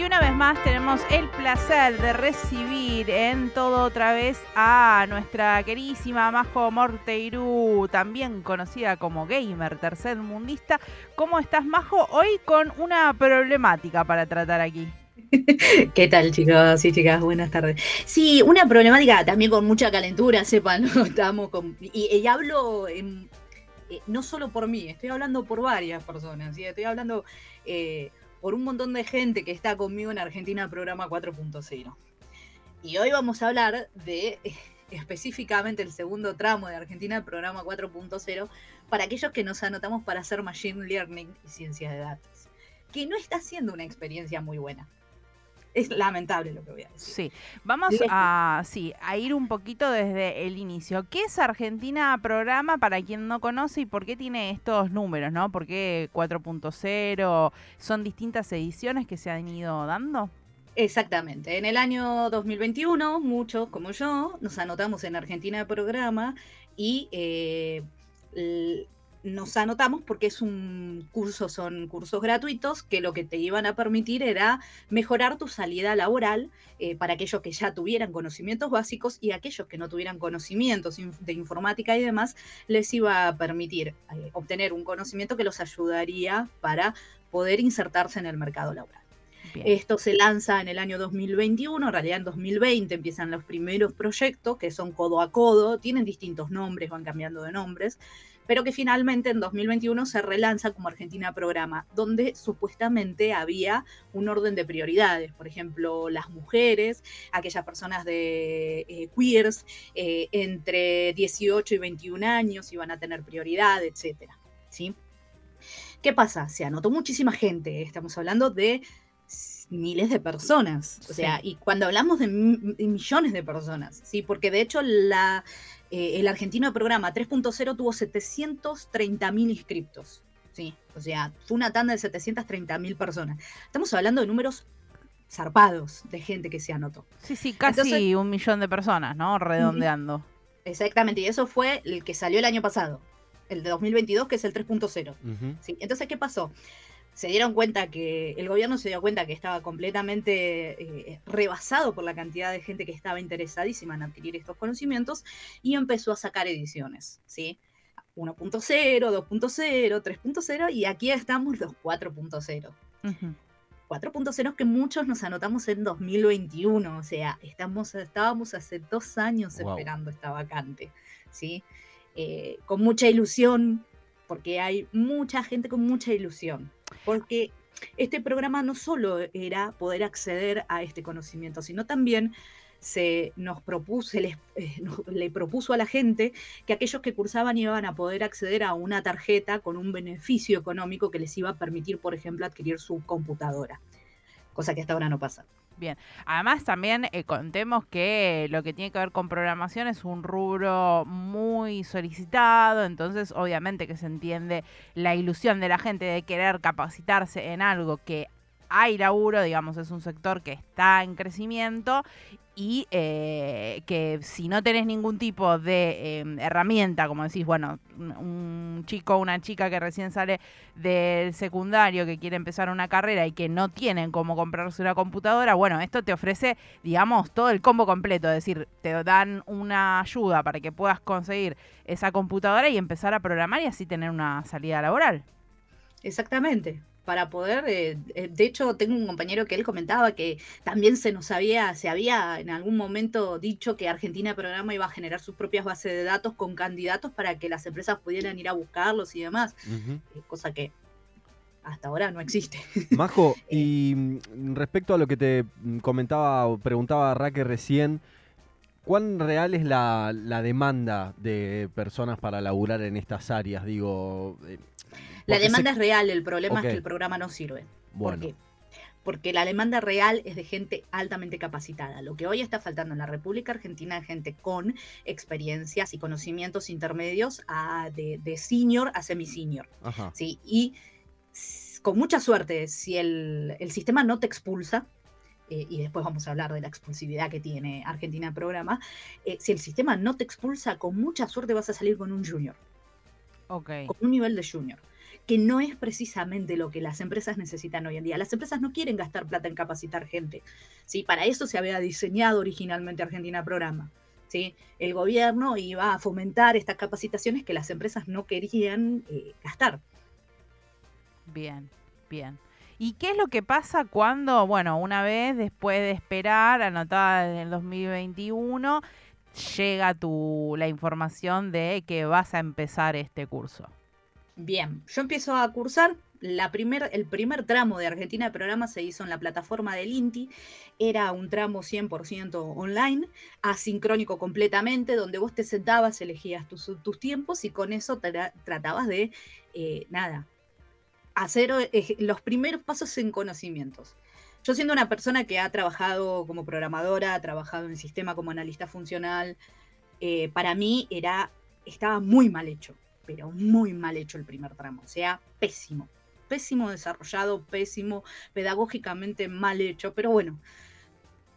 Y una vez más tenemos el placer de recibir en todo otra vez a nuestra queridísima Majo Morteirú, también conocida como gamer tercermundista. ¿Cómo estás, Majo? Hoy con una problemática para tratar aquí. ¿Qué tal, chicos y chicas? Buenas tardes. Sí, una problemática también con mucha calentura, sepan. Estamos con. Y, hablo eh, no solo por mí, estoy hablando por varias personas, ¿sí? estoy hablando. Eh, por un montón de gente que está conmigo en Argentina Programa 4.0. Y hoy vamos a hablar de específicamente el segundo tramo de Argentina Programa 4.0 para aquellos que nos anotamos para hacer Machine Learning y Ciencia de Datos, que no está siendo una experiencia muy buena es lamentable lo que voy a decir. Sí, vamos a, sí, a ir un poquito desde el inicio. ¿Qué es Argentina Programa para quien no conoce y por qué tiene estos números, no? ¿Por qué 4.0? ¿Son distintas ediciones que se han ido dando? Exactamente. En el año 2021, muchos como yo nos anotamos en Argentina Programa y eh, nos anotamos porque es un curso, son cursos gratuitos que lo que te iban a permitir era mejorar tu salida laboral eh, para aquellos que ya tuvieran conocimientos básicos y aquellos que no tuvieran conocimientos de informática y demás, les iba a permitir eh, obtener un conocimiento que los ayudaría para poder insertarse en el mercado laboral. Esto se lanza en el año 2021, en realidad en 2020 empiezan los primeros proyectos que son codo a codo, tienen distintos nombres, van cambiando de nombres, pero que finalmente en 2021 se relanza como Argentina Programa, donde supuestamente había un orden de prioridades, por ejemplo, las mujeres, aquellas personas de eh, queers eh, entre 18 y 21 años iban a tener prioridad, etcétera, ¿sí? ¿Qué pasa? Se anotó muchísima gente, estamos hablando de miles de personas, o sea, y cuando hablamos de, millones de personas, ¿sí? Porque de hecho la, eh, el argentino de programa 3.0 tuvo 730.000 inscriptos. Sí, o sea, fue una tanda de 730.000 personas. Estamos hablando de números zarpados de gente que se anotó. Sí, sí, casi un millón de personas, ¿no? Redondeando. Exactamente, y eso fue el que salió el año pasado, el de 2022, que es el 3.0. ¿sí? Entonces, ¿qué pasó? Se dieron cuenta que el gobierno se dio cuenta que estaba completamente eh, rebasado por la cantidad de gente que estaba interesadísima en adquirir estos conocimientos y empezó a sacar ediciones, ¿sí? 1.0, 2.0, 3.0 y aquí estamos los 4.0. 4.0 que muchos nos anotamos en 2021, o sea, estamos, estábamos hace dos años esperando esta vacante, ¿sí? Eh, con mucha ilusión, porque hay mucha gente con mucha ilusión porque este programa no solo era poder acceder a este conocimiento, sino también se nos propuso, eh, le propuso a la gente que aquellos que cursaban iban a poder acceder a una tarjeta con un beneficio económico que les iba a permitir, por ejemplo, adquirir su computadora, cosa que hasta ahora no pasa. Bien, además también eh, contemos que lo que tiene que ver con programación es un rubro muy solicitado, entonces obviamente que se entiende la ilusión de la gente de querer capacitarse en algo que hay laburo, digamos, es un sector que está en crecimiento y eh, que si no tenés ningún tipo de em, herramienta, como decís, bueno, un chico o una chica que recién sale del secundario, que quiere empezar una carrera y que no tienen cómo comprarse una computadora, bueno, esto te ofrece, digamos, todo el combo completo, es decir, te dan una ayuda para que puedas conseguir esa computadora y empezar a programar y así tener una salida laboral. Exactamente, para poder, eh, eh, de hecho tengo un compañero que él comentaba que también se nos había, se había en algún momento dicho que Argentina Programa iba a generar sus propias bases de datos con candidatos para que las empresas pudieran ir a buscarlos y demás, eh, cosa que hasta ahora no existe. Majo, y mm, respecto a lo que te mm, comentaba o preguntaba Raque recién, ¿cuán real es la, la, demanda de personas para laburar en estas áreas? Digo, la demanda es real, el problema es que el programa no sirve. ¿Por qué? Porque la demanda real es de gente altamente capacitada. Lo que hoy está faltando en la República Argentina es gente con experiencias y conocimientos intermedios de, senior a semi-senior. ¿sí? Y con mucha suerte, si el, sistema no te expulsa, eh, y después vamos a hablar de la expulsividad que tiene Argentina en programa, eh, si el sistema no te expulsa, con mucha suerte vas a salir con un junior. Okay. Con un nivel de junior que no es precisamente lo que las empresas necesitan hoy en día. Las empresas no quieren gastar plata en capacitar gente. ¿sí? Para eso se había diseñado originalmente Argentina Programa. ¿sí? El gobierno iba a fomentar estas capacitaciones que las empresas no querían eh, gastar. Bien, bien. ¿Y qué es lo que pasa cuando, bueno, una vez después de esperar, anotada en el 2021, llega tu, la información de que vas a empezar este curso? Bien, yo empiezo a cursar. El primer tramo de Argentina de programa se hizo en la plataforma del INTI. Era un tramo 100% online, asincrónico completamente, donde vos te sentabas, elegías tus, tiempos y con eso tratabas de, eh, nada, hacer eh, los primeros pasos en conocimientos. Yo siendo una persona que ha trabajado como programadora, ha trabajado en sistema como analista funcional, eh, para mí era, estaba muy mal hecho, pero muy mal hecho el primer tramo, o sea, pésimo, pésimo desarrollado, pésimo, pedagógicamente mal hecho, pero bueno,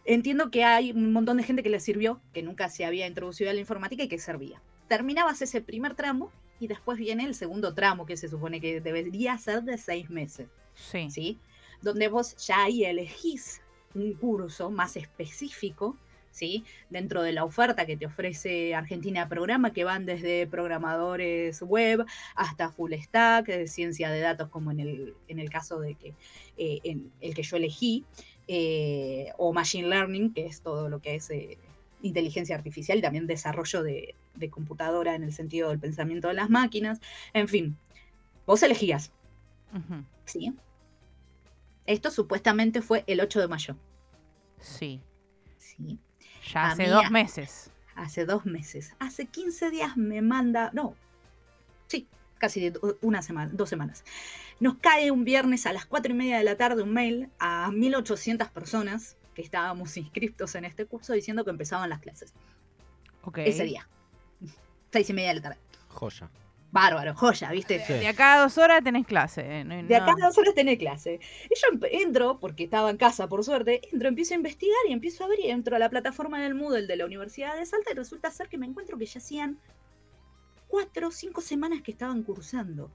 entiendo que hay un montón de gente que le sirvió, que nunca se había introducido a la informática y que servía. Terminabas ese primer tramo y después viene el segundo tramo, que se supone que debería ser de seis meses. Sí. ¿sí? Donde vos ya ahí elegís un curso más específico, ¿sí? Dentro de la oferta que te ofrece Argentina Programa, que van desde programadores web hasta full stack, de ciencia de datos, como en el, en el caso de que eh, en el que yo elegí, eh, o machine learning, que es todo lo que es eh, inteligencia artificial y también desarrollo de, computadora en el sentido del pensamiento de las máquinas. En fin, vos elegías. ¿Sí? Esto supuestamente fue el 8 de mayo. Sí. Sí. Ya hace dos meses. Hace dos meses. Hace 15 días me manda, no, sí, casi una semana, dos semanas. Nos cae un viernes a las cuatro y media de la tarde un mail a 1800 personas que estábamos inscritos en este curso diciendo que empezaban las clases. Ese día. Seis y media de la tarde. Joya. Bárbaro, joya, ¿viste? De acá a dos horas tenés clase. Eh, de acá a dos horas tenés clase. Y yo entro, porque estaba en casa por suerte, entro, empiezo a investigar y empiezo a ver y entro a la plataforma del Moodle de la Universidad de Salta y resulta ser que me encuentro que ya hacían cuatro o cinco semanas que estaban cursando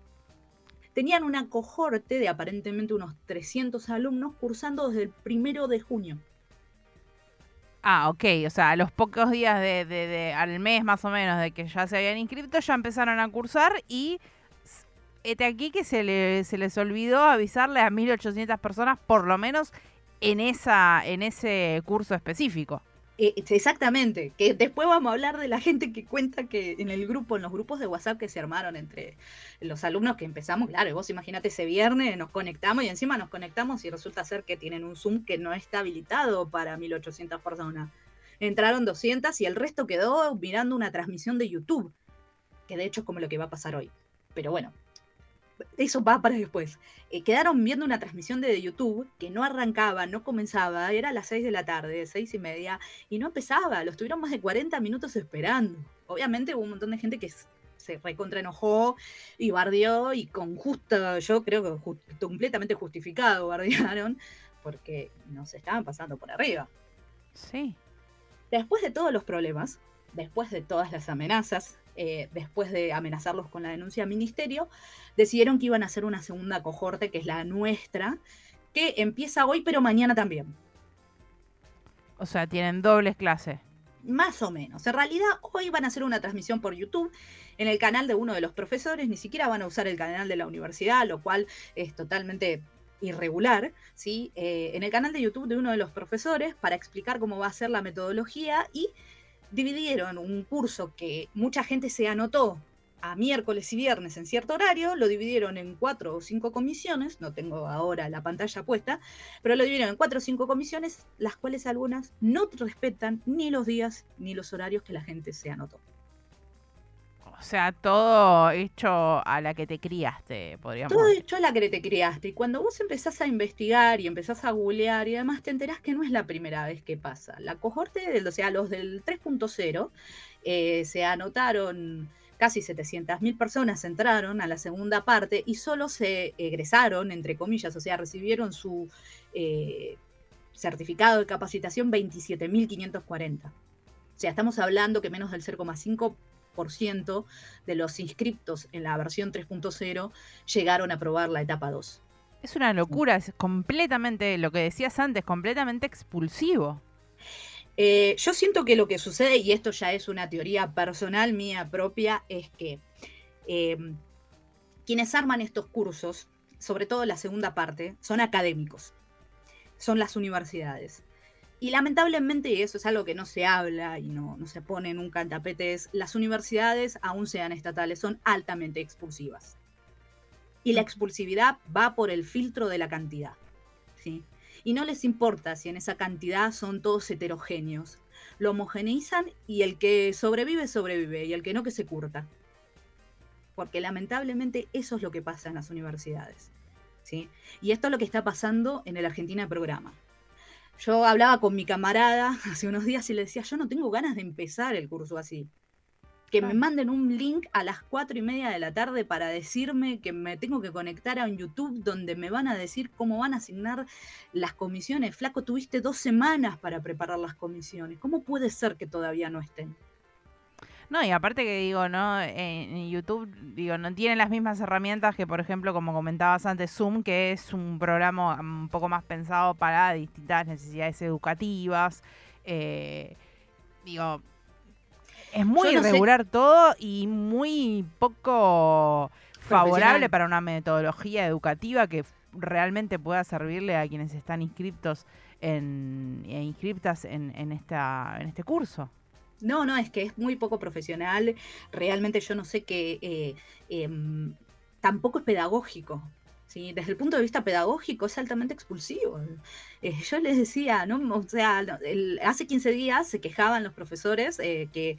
tenían una cohorte de aparentemente unos 300 alumnos cursando desde el primero de junio. Ah, ok, o sea, a los pocos días de, al mes más o menos de que ya se habían inscrito, ya empezaron a cursar y este aquí que se, se les olvidó avisarle a 1800 personas por lo menos en esa en ese curso específico. Eh, exactamente, que después vamos a hablar de la gente que cuenta que en el grupo, en los grupos de WhatsApp que se armaron entre los alumnos que empezamos, claro, vos imagínate ese viernes nos conectamos y encima nos conectamos y resulta ser que tienen un Zoom que no está habilitado para 1800 personas. Entraron 200 y el resto quedó mirando una transmisión de YouTube, que de hecho es como lo que va a pasar hoy. Pero bueno, eso va para después. Eh, quedaron viendo una transmisión de YouTube que no arrancaba, no comenzaba, era a las 6 de la tarde, seis y media, y no empezaba, los tuvieron más de 40 minutos esperando. Obviamente hubo un montón de gente que se recontra enojó y bardeó, y con justa, yo creo que completamente justificado bardearon, porque nos estaban pasando por arriba. Sí. Después de todos los problemas, después de todas las amenazas, eh, después de amenazarlos con la denuncia al ministerio, decidieron que iban a hacer una segunda cohorte, que es la nuestra, que empieza hoy, pero mañana también. O sea, tienen dobles clases. Más o menos. En realidad, hoy van a hacer una transmisión por YouTube en el canal de uno de los profesores, ni siquiera van a usar el canal de la universidad, lo cual es totalmente irregular, ¿sí? Eh, en el canal de YouTube de uno de los profesores para explicar cómo va a ser la metodología y dividieron un curso que mucha gente se anotó a miércoles y viernes en cierto horario, lo dividieron en cuatro o cinco comisiones, no tengo ahora la pantalla puesta, pero lo dividieron en cuatro o cinco comisiones, las cuales algunas no respetan ni los días ni los horarios que la gente se anotó. O sea, todo hecho a la que te criaste, podríamos Todo hecho a la que te criaste. Y cuando vos empezás a investigar y empezás a googlear y además te enterás que no es la primera vez que pasa. La cohorte, del, o sea, los del 3.0 eh, se anotaron casi 700.000 personas entraron a la segunda parte y solo se egresaron, entre comillas, o sea, recibieron su eh, certificado de capacitación 27.540. O sea, estamos hablando que menos del 0,5 10% de los inscriptos en la versión 3.0 llegaron a probar la etapa 2. Es una locura, es completamente, lo que decías antes, completamente expulsivo. Eh, yo siento que lo que sucede, y esto ya es una teoría personal mía propia, es que em, quienes arman estos cursos, sobre todo la segunda parte, son académicos, son las universidades. Y lamentablemente, y eso es algo que no se habla y no, no se pone nunca en tapetes, las universidades, aún sean estatales, son altamente expulsivas. Y la expulsividad va por el filtro de la cantidad. ¿sí? Y no les importa si en esa cantidad son todos heterogéneos. Lo homogeneizan y el que sobrevive, sobrevive, y el que no, que se curta. Porque lamentablemente eso es lo que pasa en las universidades. ¿sí? Y esto es lo que está pasando en el Argentina Programa. Yo hablaba con mi camarada hace unos días y le decía, yo no tengo ganas de empezar el curso así. Que me manden un link a las cuatro y media de la tarde para decirme que me tengo que conectar a un YouTube donde me van a decir cómo van a asignar las comisiones. Flaco, tuviste dos semanas para preparar las comisiones. ¿Cómo puede ser que todavía no estén? No, y aparte que digo, ¿no? En YouTube, digo, no tiene las mismas herramientas que, por ejemplo, como comentabas antes, Zoom, que es un programa un poco más pensado para distintas necesidades educativas. Eh, digo, es muy irregular todo y muy poco favorable para una metodología educativa que realmente pueda servirle a quienes están inscriptos en, e inscriptas en, en, esta, en este curso. No, no, es que es muy poco profesional. Realmente yo no sé qué. Eh, em, tampoco es pedagógico. ¿sí? Desde el punto de vista pedagógico es altamente expulsivo. Eh, yo les decía, ¿no? O sea, hace 15 días se quejaban los profesores eh, que,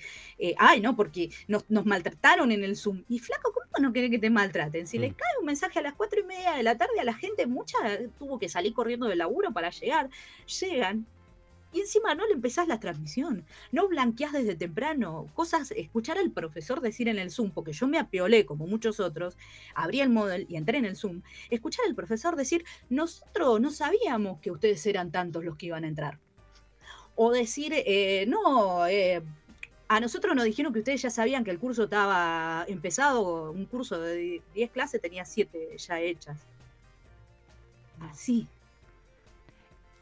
ay, no, porque nos, maltrataron en el Zoom. Y flaco, ¿cómo no quiere que te maltraten? Si les mm. cae un mensaje a las 4 y media de la tarde a la gente, mucha tuvo que salir corriendo del laburo para llegar. Llegan, y encima no le empezás la transmisión, no blanqueás desde temprano, cosas, escuchar al profesor decir en el Zoom, porque yo me apiolé como muchos otros, abrí el model y entré en el Zoom, escuchar al profesor decir, nosotros no sabíamos que ustedes eran tantos los que iban a entrar. O decir, eh, no, eh, a nosotros nos dijeron que ustedes ya sabían que el curso estaba empezado, un curso de 10 clases tenía 7 ya hechas. Así,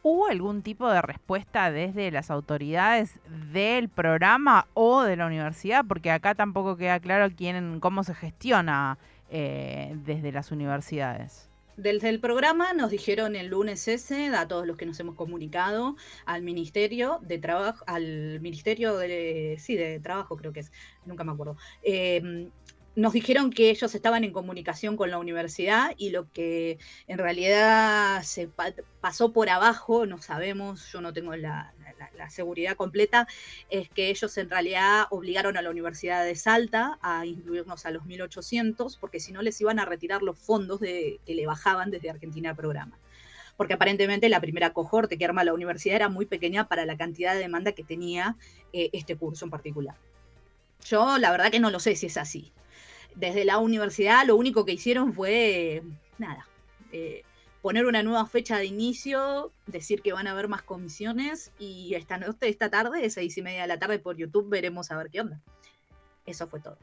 ¿Hubo algún tipo de respuesta desde las autoridades del programa o de la universidad? Porque acá tampoco queda claro quién, cómo se gestiona eh, desde las universidades. Desde el programa nos dijeron el lunes ese, a todos los que nos hemos comunicado, al Ministerio de Trabajo, al Ministerio de, sí, de Trabajo creo que es, nunca me acuerdo, eh, nos dijeron que ellos estaban en comunicación con la universidad y lo que en realidad se pasó por abajo, no sabemos, yo no tengo la, seguridad completa, es que ellos en realidad obligaron a la Universidad de Salta a incluirnos a los 1800 porque si no les iban a retirar los fondos de, que le bajaban desde Argentina al programa porque aparentemente la primera cohorte que arma la universidad era muy pequeña para la cantidad de demanda que tenía eh, este curso en particular. Yo la verdad que no lo sé si es así desde la universidad lo único que hicieron fue, nada, eh, poner una nueva fecha de inicio, decir que van a haber más comisiones y esta noche, esta tarde, seis y media de la tarde por YouTube, veremos a ver qué onda. Eso fue todo.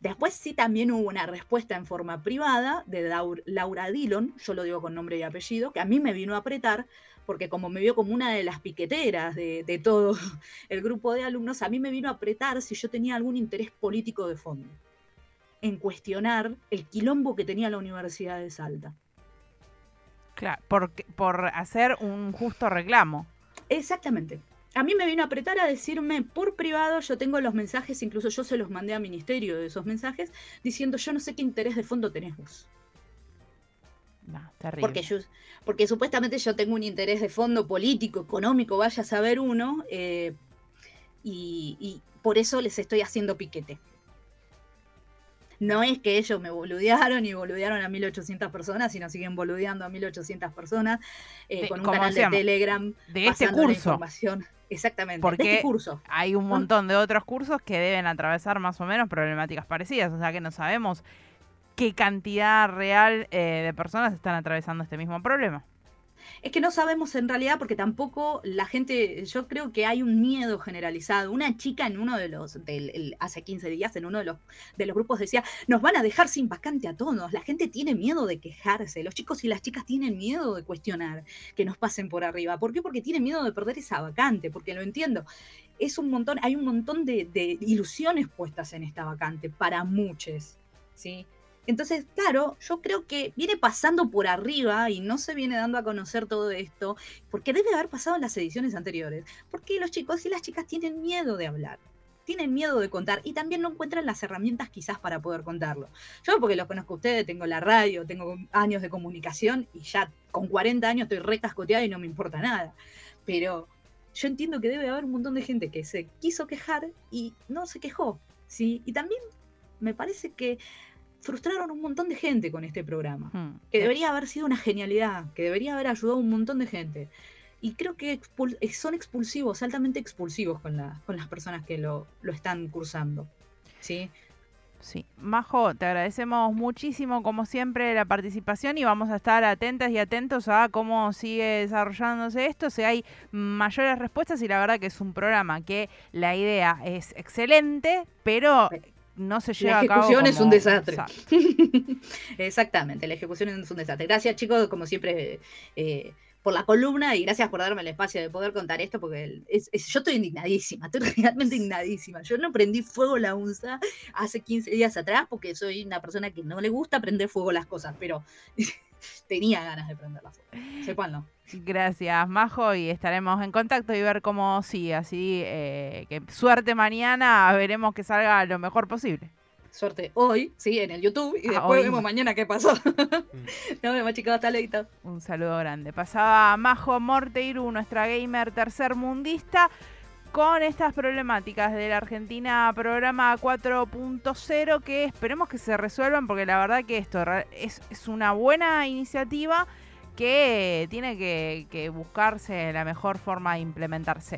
Después sí también hubo una respuesta en forma privada de Laura Dillon, yo lo digo con nombre y apellido, que a mí me vino a apretar, porque como me vio como una de las piqueteras de, de todo el grupo de alumnos, a mí me vino a apretar si yo tenía algún interés político de fondo en cuestionar el quilombo que tenía la Universidad de Salta. Claro, por, por hacer un justo reclamo. Exactamente. A mí me vino a apretar a decirme por privado, yo tengo los mensajes, incluso yo se los mandé al ministerio de esos mensajes, diciendo yo no sé qué interés de fondo tenés vos. No, terrible. Porque, yo, porque supuestamente yo tengo un interés de fondo político, económico, vaya a saber uno, eh, y, y por eso les estoy haciendo piquete. No es que ellos me boludearon y boludearon a 1800 personas, sino siguen boludeando a 1800 personas eh, con un canal de Telegram de este curso. información. Exactamente, Porque de este curso. hay un montón de otros cursos que deben atravesar más o menos problemáticas parecidas, o sea que no sabemos qué cantidad real eh, de personas están atravesando este mismo problema. Es que no sabemos en realidad porque tampoco la gente, yo creo que hay un miedo generalizado. Una chica en uno de los, hace 15 días, en uno de los, de los grupos decía, nos van a dejar sin vacante a todos. La gente tiene miedo de quejarse, los chicos y las chicas tienen miedo de cuestionar que nos pasen por arriba. ¿Por qué? Porque tienen miedo de perder esa vacante, porque lo entiendo. Es un montón, hay un montón de, de ilusiones puestas en esta vacante para muchos, ¿sí? Entonces, claro, yo creo que viene pasando por arriba y no se viene dando a conocer todo esto, porque debe haber pasado en las ediciones anteriores, porque los chicos y las chicas tienen miedo de hablar, tienen miedo de contar y también no encuentran las herramientas quizás para poder contarlo. Yo porque los conozco a ustedes, tengo la radio, tengo años de comunicación y ya con 40 años estoy recascoteada y no me importa nada, pero yo entiendo que debe haber un montón de gente que se quiso quejar y no se quejó, ¿sí? Y también me parece que frustraron un montón de gente con este programa, hmm. que debería haber sido una genialidad, que debería haber ayudado a un montón de gente. Y creo que eh, son expulsivos, altamente expulsivos con, con las personas que lo, lo están cursando. ¿sí? Sí. Majo, te agradecemos muchísimo, como siempre, la participación y vamos a estar atentas y atentos a cómo sigue desarrollándose esto, si hay mayores respuestas y la verdad que es un programa que la idea es excelente, pero no se lleva a cabo. La ejecución es un desastre. Exactamente, la ejecución es un desastre. Gracias, chicos, como siempre, eh, por la columna y gracias por darme el espacio de poder contar esto, porque yo estoy indignadísima, estoy realmente indignadísima. Yo no prendí fuego la UNSA hace 15 días atrás porque soy una persona que no le gusta prender fuego las cosas, pero tenía ganas de prender la fuego. no. Gracias, Majo, y estaremos en contacto y ver cómo sigue. Así eh, que suerte mañana, veremos que salga lo mejor posible. Suerte hoy, sí, en el YouTube, y ah, después vemos mañana qué pasó. Nos vemos, chicos, hasta luego. Un saludo grande. Pasaba Majo Morteiru, nuestra gamer tercermundista con estas problemáticas de la Argentina programa 4.0 que esperemos que se resuelvan porque la verdad que esto es, es una buena iniciativa que tiene que, buscarse la mejor forma de implementarse.